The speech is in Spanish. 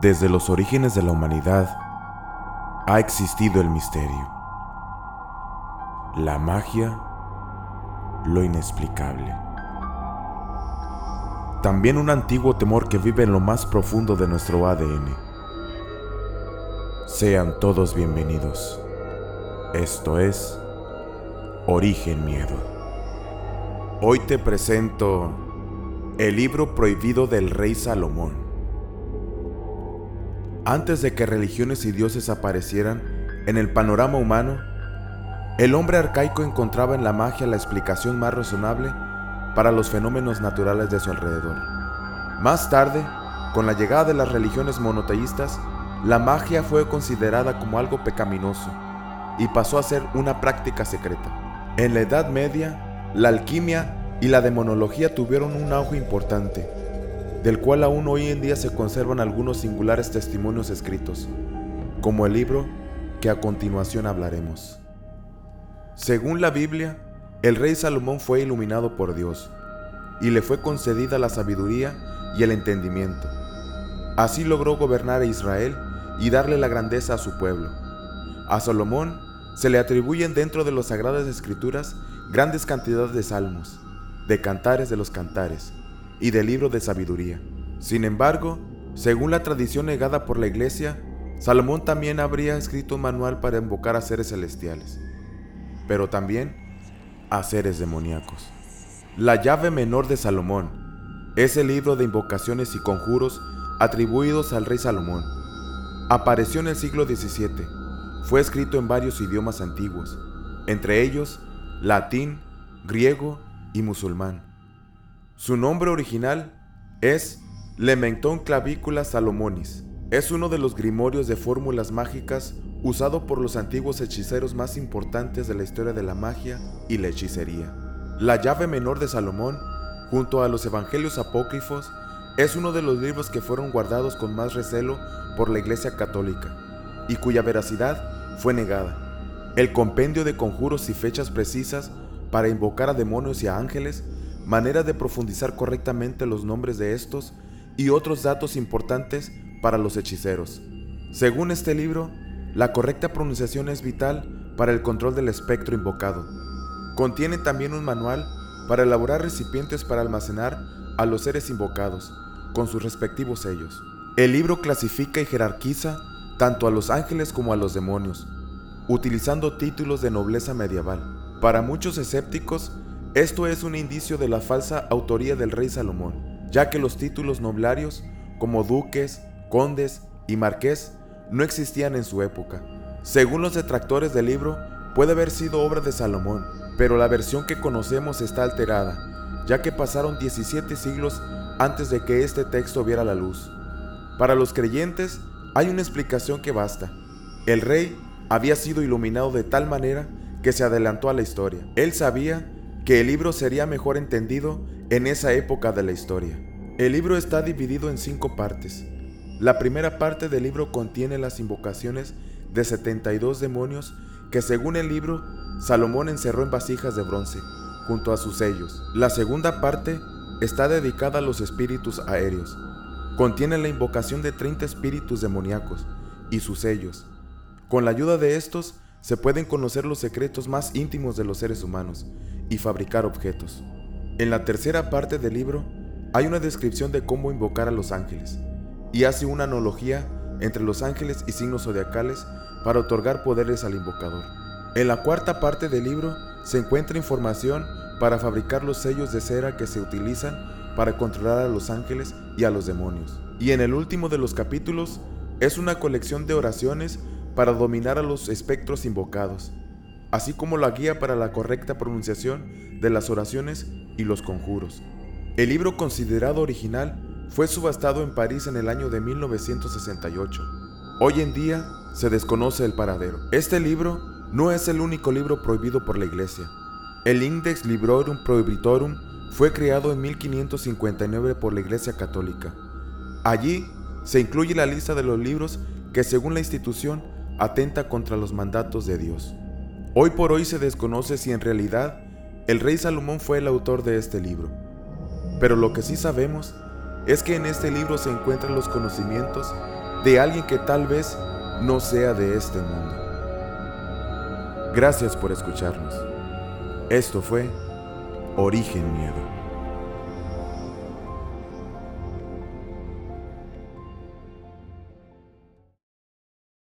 Desde los orígenes de la humanidad ha existido el misterio, la magia, lo inexplicable. También un antiguo temor que vive en lo más profundo de nuestro ADN. Sean todos bienvenidos. Esto es Origen Miedo. Hoy te presento el libro prohibido del rey Salomón. Antes de que religiones y dioses aparecieran en el panorama humano, el hombre arcaico encontraba en la magia la explicación más razonable para los fenómenos naturales de su alrededor. Más tarde, con la llegada de las religiones monoteístas, la magia fue considerada como algo pecaminoso y pasó a ser una práctica secreta. En la Edad Media, la alquimia y la demonología tuvieron un auge importante, del cual aún hoy en día se conservan algunos singulares testimonios escritos, como el libro que a continuación hablaremos. Según la Biblia, el rey Salomón fue iluminado por Dios, y le fue concedida la sabiduría y el entendimiento. Así logró gobernar a Israel y darle la grandeza a su pueblo. A Salomón se le atribuyen dentro de las Sagradas Escrituras grandes cantidades de salmos, de cantares de los cantares y de libro de sabiduría. Sin embargo, según la tradición negada por la Iglesia, Salomón también habría escrito un manual para invocar a seres celestiales, pero también a seres demoníacos. La llave menor de Salomón es el libro de invocaciones y conjuros atribuidos al rey Salomón. Apareció en el siglo XVII fue escrito en varios idiomas antiguos, entre ellos latín, griego y musulmán. Su nombre original es Lementón Clavícula Salomonis. Es uno de los grimorios de fórmulas mágicas usado por los antiguos hechiceros más importantes de la historia de la magia y la hechicería. La llave menor de Salomón, junto a los evangelios apócrifos, es uno de los libros que fueron guardados con más recelo por la Iglesia Católica y cuya veracidad fue negada. El compendio de conjuros y fechas precisas para invocar a demonios y a ángeles, manera de profundizar correctamente los nombres de estos y otros datos importantes para los hechiceros. Según este libro, la correcta pronunciación es vital para el control del espectro invocado. Contiene también un manual para elaborar recipientes para almacenar a los seres invocados, con sus respectivos sellos. El libro clasifica y jerarquiza tanto a los ángeles como a los demonios, utilizando títulos de nobleza medieval. Para muchos escépticos, esto es un indicio de la falsa autoría del rey Salomón, ya que los títulos noblarios, como duques, condes y marqués, no existían en su época. Según los detractores del libro, puede haber sido obra de Salomón, pero la versión que conocemos está alterada, ya que pasaron 17 siglos antes de que este texto viera la luz. Para los creyentes, hay una explicación que basta. El rey había sido iluminado de tal manera que se adelantó a la historia. Él sabía que el libro sería mejor entendido en esa época de la historia. El libro está dividido en cinco partes. La primera parte del libro contiene las invocaciones de 72 demonios que según el libro Salomón encerró en vasijas de bronce, junto a sus sellos. La segunda parte está dedicada a los espíritus aéreos, Contiene la invocación de 30 espíritus demoníacos y sus sellos. Con la ayuda de estos se pueden conocer los secretos más íntimos de los seres humanos y fabricar objetos. En la tercera parte del libro hay una descripción de cómo invocar a los ángeles y hace una analogía entre los ángeles y signos zodiacales para otorgar poderes al invocador. En la cuarta parte del libro se encuentra información para fabricar los sellos de cera que se utilizan para controlar a los ángeles y a los demonios. Y en el último de los capítulos es una colección de oraciones para dominar a los espectros invocados, así como la guía para la correcta pronunciación de las oraciones y los conjuros. El libro considerado original fue subastado en París en el año de 1968. Hoy en día se desconoce el paradero. Este libro no es el único libro prohibido por la Iglesia. El Index Librorum Prohibitorum fue creado en 1559 por la Iglesia Católica. Allí se incluye la lista de los libros que según la institución atenta contra los mandatos de Dios. Hoy por hoy se desconoce si en realidad el rey Salomón fue el autor de este libro, pero lo que sí sabemos es que en este libro se encuentran los conocimientos de alguien que tal vez no sea de este mundo. Gracias por escucharnos. Esto fue Origen Miedo.